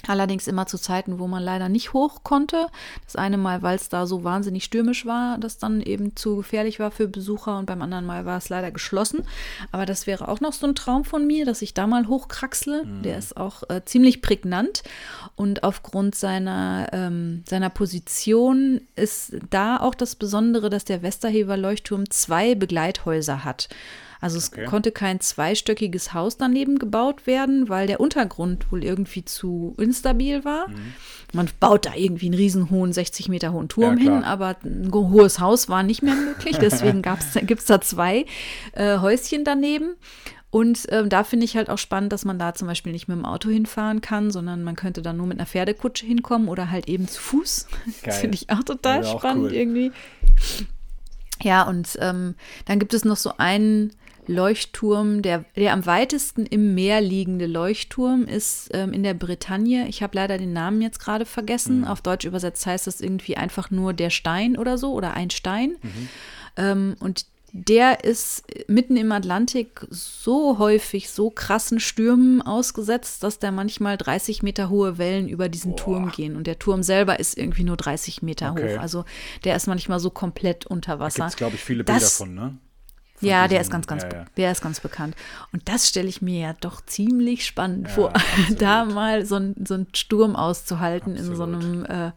B: Allerdings immer zu Zeiten, wo man leider nicht hoch konnte. Das eine Mal, weil es da so wahnsinnig stürmisch war, das dann eben zu gefährlich war für Besucher und beim anderen Mal war es leider geschlossen. Aber das wäre auch noch so ein Traum von mir, dass ich da mal hochkraxle. Mhm. Der ist auch äh, ziemlich prägnant und aufgrund seiner, ähm, seiner Position ist da auch das Besondere, dass der Westerhever Leuchtturm zwei Begleithäuser hat. Also es okay. konnte kein zweistöckiges Haus daneben gebaut werden, weil der Untergrund wohl irgendwie zu instabil war. Mhm. Man baut da irgendwie einen riesen hohen, 60 Meter hohen Turm ja, hin, aber ein hohes Haus war nicht mehr möglich. Deswegen gibt es da zwei äh, Häuschen daneben. Und ähm, da finde ich halt auch spannend, dass man da zum Beispiel nicht mit dem Auto hinfahren kann, sondern man könnte dann nur mit einer Pferdekutsche hinkommen oder halt eben zu Fuß. Geil. Das finde ich auch total ja, spannend auch cool. irgendwie. Ja, und ähm, dann gibt es noch so einen Leuchtturm, der, der am weitesten im Meer liegende Leuchtturm ist ähm, in der Bretagne. Ich habe leider den Namen jetzt gerade vergessen. Mhm. Auf Deutsch übersetzt heißt das irgendwie einfach nur der Stein oder so oder ein Stein. Mhm. Ähm, und der ist mitten im Atlantik so häufig so krassen Stürmen ausgesetzt, dass da manchmal 30 Meter hohe Wellen über diesen
C: Boah.
B: Turm gehen. Und der Turm selber ist irgendwie nur 30 Meter
C: Okay.
B: hoch. Also der ist manchmal so komplett unter
C: Da
B: Wasser.
C: gibt es, glaube ich, viele Bilder
B: Das-
C: von, ne?
B: Ja, der ist ganz, ganz,
C: ja, ja.
B: der ist ganz bekannt. Und das stelle ich mir ja doch ziemlich spannend
C: Ja,
B: vor,
C: absolut.
B: da mal so, ein, so einen Sturm auszuhalten in so
C: Absolut.
B: einem. Äh,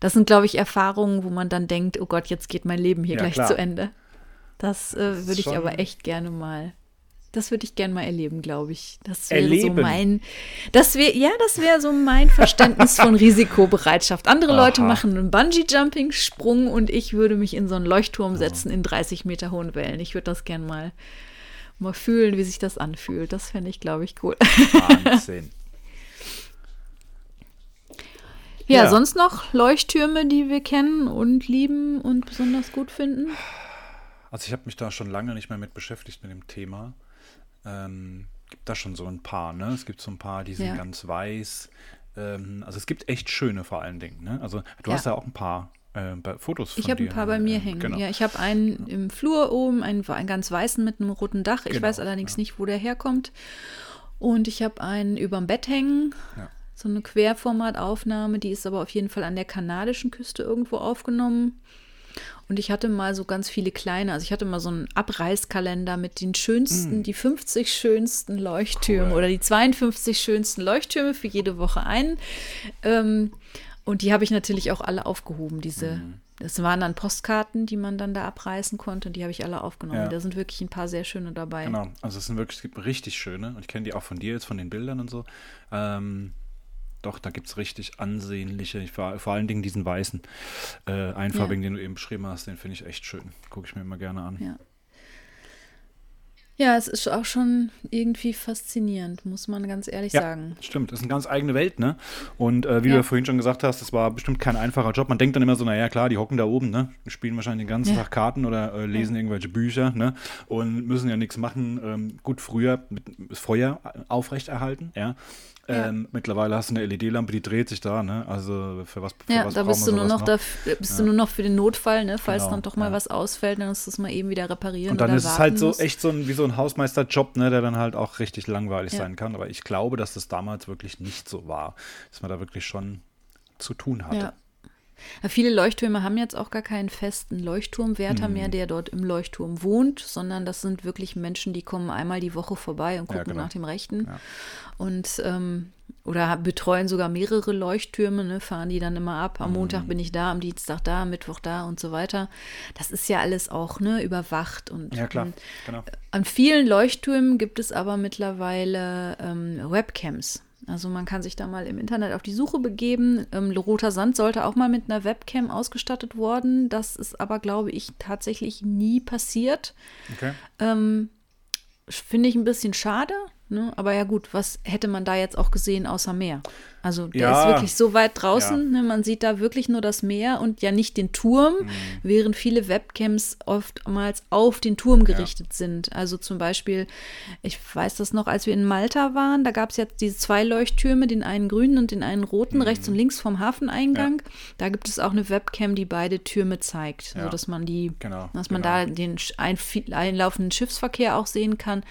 B: das sind, glaube ich, Erfahrungen, wo man dann denkt, oh Gott, jetzt geht mein Leben hier gleich
C: klar.
B: zu Ende. Das äh, würde ich aber echt gerne mal. Das würde ich gerne mal erleben, glaube ich. Das wäre
C: Erleben?
B: so mein. Das wäre, ja, das wäre so mein Verständnis von Risikobereitschaft. Andere Leute
C: Aha.
B: machen einen Bungee-Jumping-Sprung und ich würde mich in so einen Leuchtturm setzen in 30 Meter hohen Wellen. Ich würde das gerne mal, mal fühlen, wie sich das anfühlt. Das fände ich, glaube ich, cool.
C: Wahnsinn.
B: Ja,
C: Ja.
B: sonst noch Leuchttürme, die wir kennen und lieben und besonders gut finden?
C: Also ich habe mich da schon lange nicht mehr mit beschäftigt mit dem Thema. Ähm, gibt da schon so ein paar, ne? Es gibt so ein paar, die sind
B: Ja.
C: ganz weiß. Ähm, also es gibt echt schöne vor allen Dingen, ne? Also du
B: Ja.
C: hast ja auch ein paar äh, bei- Fotos von
B: Ich habe ein paar bei mir
C: äh,
B: hängen.
C: Genau.
B: Ja, ich habe einen im Flur oben, einen, einen ganz weißen mit einem roten Dach. Ich
C: Genau,
B: weiß allerdings nicht, wo der herkommt. Und ich habe einen überm Bett hängen.
C: Ja.
B: So eine Querformataufnahme, die ist aber auf jeden Fall an der kanadischen Küste irgendwo aufgenommen. Und ich hatte mal so ganz viele kleine, also ich hatte mal so einen Abreißkalender mit den schönsten, die 50 schönsten Leuchttürme
C: Mm. Cool.
B: oder die 52 schönsten Leuchttürme für jede Woche ein. Ähm, und die habe ich natürlich auch alle aufgehoben. Diese,
C: Mhm.
B: das waren dann Postkarten, die man dann da abreißen konnte und die habe ich alle aufgenommen.
C: Ja.
B: Da sind wirklich ein paar sehr schöne dabei.
C: Genau, also es sind wirklich, es gibt richtig schöne und ich kenne die auch von dir jetzt, von den Bildern und so. Ähm, doch, da gibt es richtig ansehnliche, ich, vor, vor allen Dingen diesen weißen äh, einfarbigen, den du eben beschrieben hast, den finde ich echt schön. Gucke ich mir immer gerne an.
B: Ja. Ja, es ist auch schon irgendwie faszinierend, muss man ganz ehrlich
C: Ja,
B: sagen.
C: stimmt. Das ist eine ganz eigene Welt, ne? Und äh, wie
B: Ja.
C: du ja vorhin schon gesagt hast, das war bestimmt kein einfacher Job. Man denkt dann immer so, naja, klar, die hocken da oben, ne? Spielen wahrscheinlich den ganzen
B: Ja.
C: Tag Karten oder äh, lesen irgendwelche Bücher, ne? Und müssen ja nichts machen. Ähm, gut, früher mit Feuer aufrechterhalten, ja.
B: Ja.
C: Ähm, mittlerweile hast du eine LED-Lampe, die dreht sich da, ne? Also für was, für
B: Ja,
C: was
B: da
C: brauchen
B: bist du nur
C: sowas
B: noch, da, bist du nur noch für den Notfall, ne? Falls
C: Genau,
B: dann doch mal
C: ja.
B: was ausfällt, dann musst du es mal eben wieder reparieren.
C: Und dann ist es halt so echt so ein, wie so ein Hausmeisterjob, ne, der dann halt auch richtig langweilig
B: Ja.
C: sein kann. Aber ich glaube, dass das damals wirklich nicht so war. Dass man da wirklich schon zu tun hatte.
B: Ja. Ja, viele Leuchttürme haben jetzt auch gar keinen festen Leuchtturmwärter
C: Mhm.
B: mehr, der dort im Leuchtturm wohnt, sondern das sind wirklich Menschen, die kommen einmal die Woche vorbei und
C: Ja,
B: gucken
C: genau.
B: nach dem Rechten.
C: Ja.
B: Und ähm, oder betreuen sogar mehrere Leuchttürme, ne, fahren die dann immer ab. Am
C: Mhm.
B: Montag bin ich da, am Dienstag da, am Mittwoch da und so weiter. Das ist ja alles auch ne, überwacht und
C: Ja, klar.
B: ähm,
C: Genau.
B: an vielen Leuchttürmen gibt es aber mittlerweile ähm, Webcams. Also man kann sich da mal im Internet auf die Suche begeben. Ähm, Roter Sand sollte auch mal mit einer Webcam ausgestattet worden. Das ist aber, glaube ich, tatsächlich nie passiert.
C: Okay.
B: Ähm, Finde ich ein bisschen schade. Ne? Aber ja gut, was hätte man da jetzt auch gesehen außer Meer? Also der
C: Ja.
B: ist wirklich so weit draußen,
C: Ja.
B: ne? man sieht da wirklich nur das Meer und ja nicht den Turm,
C: Mhm.
B: während viele Webcams oftmals auf den Turm gerichtet sind. Also zum Beispiel, ich weiß das noch, als wir in Malta waren, da gab es jetzt diese zwei Leuchttürme, den einen grünen und den einen roten,
C: Mhm.
B: rechts und links vom Hafeneingang. Da gibt es auch eine Webcam, die beide Türme zeigt,
C: Ja.
B: sodass man die,
C: Genau,
B: dass man
C: genau.
B: da den einf- einlaufenden Schiffsverkehr auch sehen kann.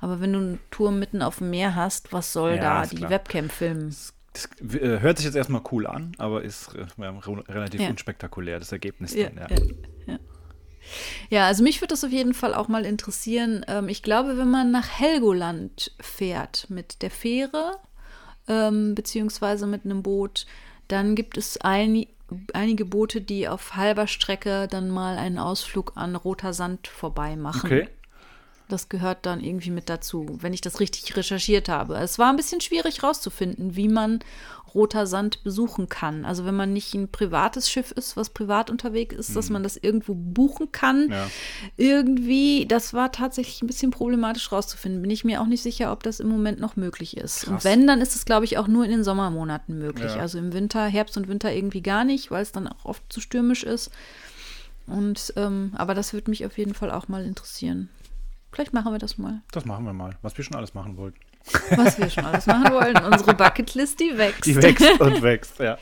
B: Aber wenn du einen Turm mitten auf dem Meer hast, was soll
C: Ja,
B: da die
C: klar.
B: Webcam filmen?
C: Das äh, hört sich jetzt erstmal cool an, aber ist äh, relativ
B: Ja.
C: unspektakulär, das Ergebnis
B: Ja,
C: dann, ja.
B: ja, also mich würde das auf jeden Fall auch mal interessieren. Ähm, ich glaube, wenn man nach Helgoland fährt mit der Fähre, ähm, beziehungsweise mit einem Boot, dann gibt es ein, einige Boote, die auf halber Strecke dann mal einen Ausflug an roter Sand vorbei machen.
C: Okay.
B: Das gehört dann irgendwie mit dazu, wenn ich das richtig recherchiert habe. Es war ein bisschen schwierig rauszufinden, wie man roter Sand besuchen kann. Also wenn man nicht ein privates Schiff ist, was privat unterwegs ist, dass man das irgendwo buchen kann.
C: Mhm. Ja.
B: Irgendwie, das war tatsächlich ein bisschen problematisch rauszufinden. Bin ich mir auch nicht sicher, ob das im Moment noch möglich ist. Und
C: Krass.
B: wenn, dann ist es, glaube ich, auch nur in den Sommermonaten möglich.
C: Ja.
B: Also im Winter, Herbst und Winter irgendwie gar nicht, weil es dann auch oft zu stürmisch ist. Und ähm, aber das würde mich auf jeden Fall auch mal interessieren. Vielleicht machen wir das mal.
C: Das machen wir mal, was wir schon alles machen wollten.
B: Was wir schon alles machen wollen. Unsere Bucketlist, die wächst.
C: Die wächst und wächst, ja.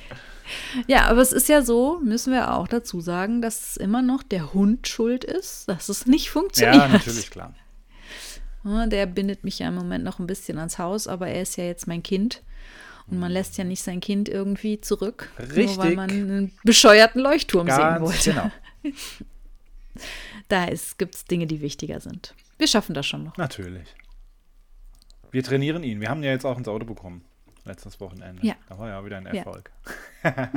B: Ja, aber es ist ja so, müssen wir auch dazu sagen, dass es immer noch der Hund schuld ist, dass es nicht funktioniert.
C: Ja, natürlich, klar.
B: Der bindet mich ja im Moment noch ein bisschen ans Haus, aber er ist ja jetzt mein Kind. Und man lässt ja nicht sein Kind irgendwie zurück, nur weil
C: Richtig.
B: man einen bescheuerten Leuchtturm sehen
C: Ganz
B: wollte.
C: genau.
B: Da gibt es Dinge, die wichtiger sind. Wir schaffen das schon noch.
C: Natürlich. Wir trainieren ihn. Wir haben ja jetzt auch ins Auto bekommen. Letztes Wochenende.
B: Ja.
C: Da war ja wieder ein
B: Ja.
C: Erfolg.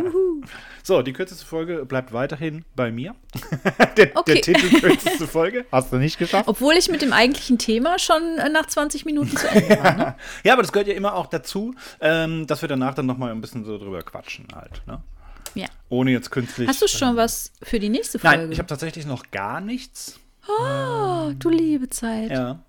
C: so, die kürzeste Folge bleibt weiterhin bei mir. der,
B: Okay.
C: der Titel kürzeste Folge. Hast du nicht geschafft?
B: Obwohl ich mit dem eigentlichen Thema schon äh, nach 20 Minuten zu Ende war. Ne?
C: Ja, aber das gehört ja immer auch dazu, ähm, dass wir danach dann nochmal ein bisschen so drüber quatschen halt. Ne?
B: Ja.
C: Ohne jetzt künstlich.
B: Hast du schon was für die nächste Folge?
C: Nein, ich habe tatsächlich noch gar nichts.
B: Oh, du liebe Zeit.
C: Ja.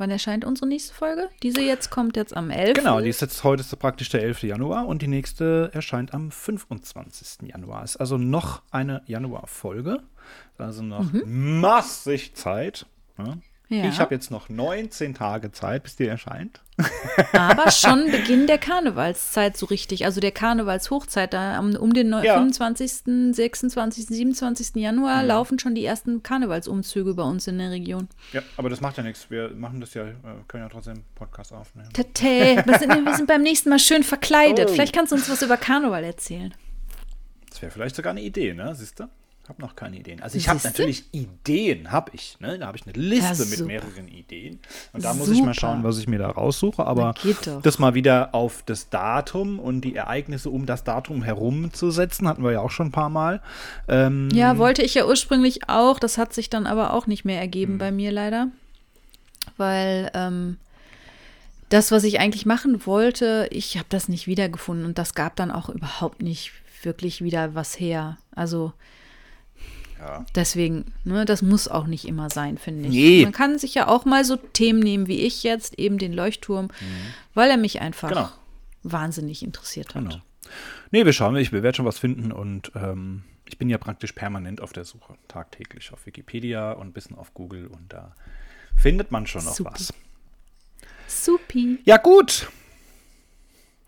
B: Wann erscheint unsere nächste Folge? Diese jetzt kommt jetzt am 11.
C: Genau, die ist jetzt heute ist praktisch der 11. Januar und die nächste erscheint am 25. Januar. Ist also noch eine Januarfolge. Also noch massig Zeit. Ja.
B: Mhm. Ja.
C: Ich habe jetzt noch 19 Tage Zeit, bis die erscheint.
B: Aber schon Beginn der Karnevalszeit so richtig. Also der Karnevalshochzeit. Da um den
C: Ja.
B: 25., 26., 27. Januar laufen schon die ersten Karnevalsumzüge bei uns in der Region.
C: Ja, aber das macht ja nichts. Wir machen das ja, äh, können ja trotzdem Podcast aufnehmen.
B: Tete, wir sind, wir sind beim nächsten Mal schön verkleidet.
C: Oh.
B: Vielleicht kannst du uns was über Karneval erzählen.
C: Das wäre vielleicht sogar eine Idee, ne? Siehst du? Ich habe noch keine Ideen. Also ich habe natürlich Ideen, habe ich. Ne? Da habe ich eine Liste
B: Ja,
C: mit mehreren Ideen. Und da muss ich mal schauen, was ich mir da raussuche. Aber das mal wieder auf das Datum und die Ereignisse um das Datum herum zu setzen, hatten wir ja auch schon ein paar Mal. Ähm,
B: Ja, wollte ich ja ursprünglich auch. Das hat sich dann aber auch nicht mehr ergeben bei mir leider. Weil ähm, das, was ich eigentlich machen wollte, ich habe das nicht wiedergefunden und das gab dann auch überhaupt nicht wirklich wieder was her. Also
C: Ja.
B: deswegen, ne, das muss auch nicht immer sein, finde ich.
C: Nee.
B: Man kann sich ja auch mal so Themen nehmen wie ich jetzt, eben den Leuchtturm, weil er mich einfach
C: Mhm. Genau.
B: wahnsinnig interessiert hat.
C: Genau. Nee, wir schauen, ich werde schon was finden und ähm, ich bin ja praktisch permanent auf der Suche, tagtäglich auf Wikipedia und ein bisschen auf Google und da findet man schon noch
B: Supi.
C: was.
B: Supi.
C: Ja, gut.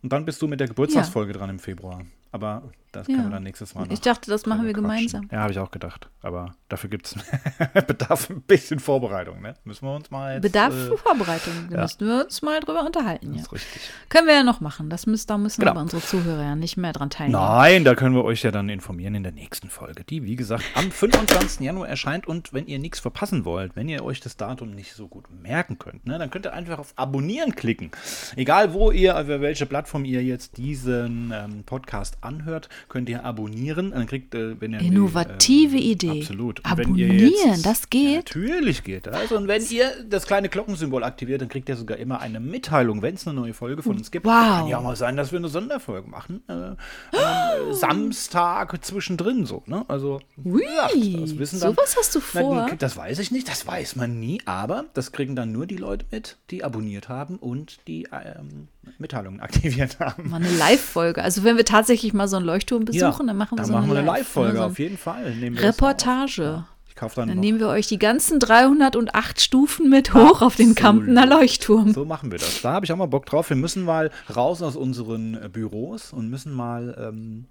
C: Und dann bist du mit der Geburtstagsfolge dran im Februar. Aber das
B: Ja.
C: können wir dann nächstes Mal noch
B: Ich dachte, das machen wir
C: quatschen.
B: gemeinsam.
C: Ja, habe ich auch gedacht. Aber dafür gibt es bedarf ein bisschen Vorbereitung. Ne? Müssen wir uns mal jetzt...
B: Bedarf
C: äh,
B: für Vorbereitung. Da
C: ja.
B: müssten wir uns mal drüber unterhalten. Ja.
C: ist richtig.
B: Können wir ja noch machen. Das müssen, da müssen
C: Genau.
B: aber unsere Zuhörer ja nicht mehr dran teilnehmen.
C: Nein, da können wir euch ja dann informieren in der nächsten Folge, die, wie gesagt, am 25. Januar erscheint. Und wenn ihr nichts verpassen wollt, wenn ihr euch das Datum nicht so gut merken könnt, ne, dann könnt ihr einfach auf Abonnieren klicken. Egal, wo ihr, über welche Plattform ihr jetzt diesen ähm, Podcast anhört, könnt ihr abonnieren. Dann kriegt, äh, wenn ihr die,
B: Innovative
C: ähm,
B: Idee.
C: Absolut. Und
B: Abonnieren, das geht?
C: Natürlich geht das. Und wenn ihr das kleine Glockensymbol aktiviert, dann kriegt ihr sogar immer eine Mitteilung, wenn es eine neue Folge von uns gibt.
B: Wow.
C: Kann ja auch mal sein, dass wir eine Sonderfolge machen. Äh, am, äh, Samstag zwischendrin so. Ne? Also,
B: Ui,
C: ja, das wissen dann.
B: sowas hast du vor?
C: Na, das weiß ich nicht, das weiß man nie, aber das kriegen dann nur die Leute mit, die abonniert haben und die ähm, Mitteilungen aktiviert haben.
B: Mal eine Live-Folge. Also wenn wir tatsächlich mal so einen Leuchtturm besuchen, dann machen wir
C: dann
B: so
C: machen eine
B: Live-
C: Live-Folge,
B: so
C: auf jeden Fall.
B: Reportage.
C: Ich kaufe dann,
B: Dann nehmen wir euch die ganzen 308 Stufen mit hoch auf den
C: Absolut.
B: Kampener Leuchtturm.
C: So machen wir das. Da habe ich auch mal Bock drauf. Wir müssen mal raus aus unseren äh, Büros und müssen mal, ähm,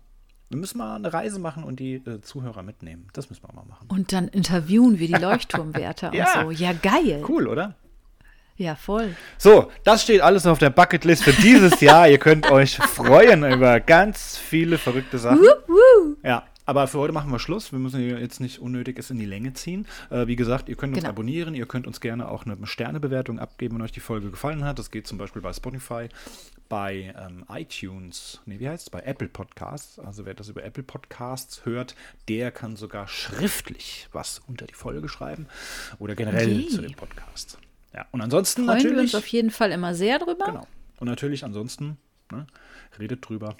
C: wir müssen mal eine Reise machen und die äh, Zuhörer mitnehmen. Das müssen wir auch mal machen.
B: Und dann interviewen wir die Leuchtturmwärter
C: Ja.
B: und so. Ja, geil.
C: Cool, oder?
B: Ja, voll.
C: So, das steht alles auf der Bucketlist für dieses Jahr. Ihr könnt euch freuen über ganz viele verrückte Sachen. Ja, aber für heute machen wir Schluss. Wir müssen jetzt nicht unnötig es in die Länge ziehen. Äh, wie gesagt, ihr könnt uns
B: Genau.
C: abonnieren. Ihr könnt uns gerne auch eine Sternebewertung abgeben, wenn euch die Folge gefallen hat. Das geht zum Beispiel bei Spotify, bei ähm, iTunes, nee, wie heißt es? Bei Apple Podcasts. Also wer das über Apple Podcasts hört, der kann sogar schriftlich was unter die Folge schreiben oder generell
B: Yay.
C: zu dem Podcast. Ja, und ansonsten
B: Freuen wir uns
C: natürlich.
B: auf jeden Fall immer sehr drüber.
C: Genau. Und natürlich ansonsten, ne, redet drüber,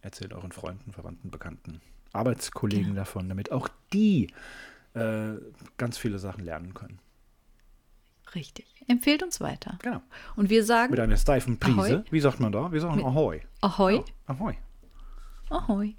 C: erzählt euren Freunden, Verwandten, Bekannten, Arbeitskollegen
B: Genau.
C: davon, damit auch die äh, ganz viele Sachen lernen können.
B: Richtig. Empfehlt uns weiter.
C: Genau.
B: Und wir sagen
C: Mit einer steifen Prise.
B: Ahoi.
C: Wie sagt man da? Wir sagen Ahoi.
B: Ahoi.
C: Ahoi.
B: Ahoi.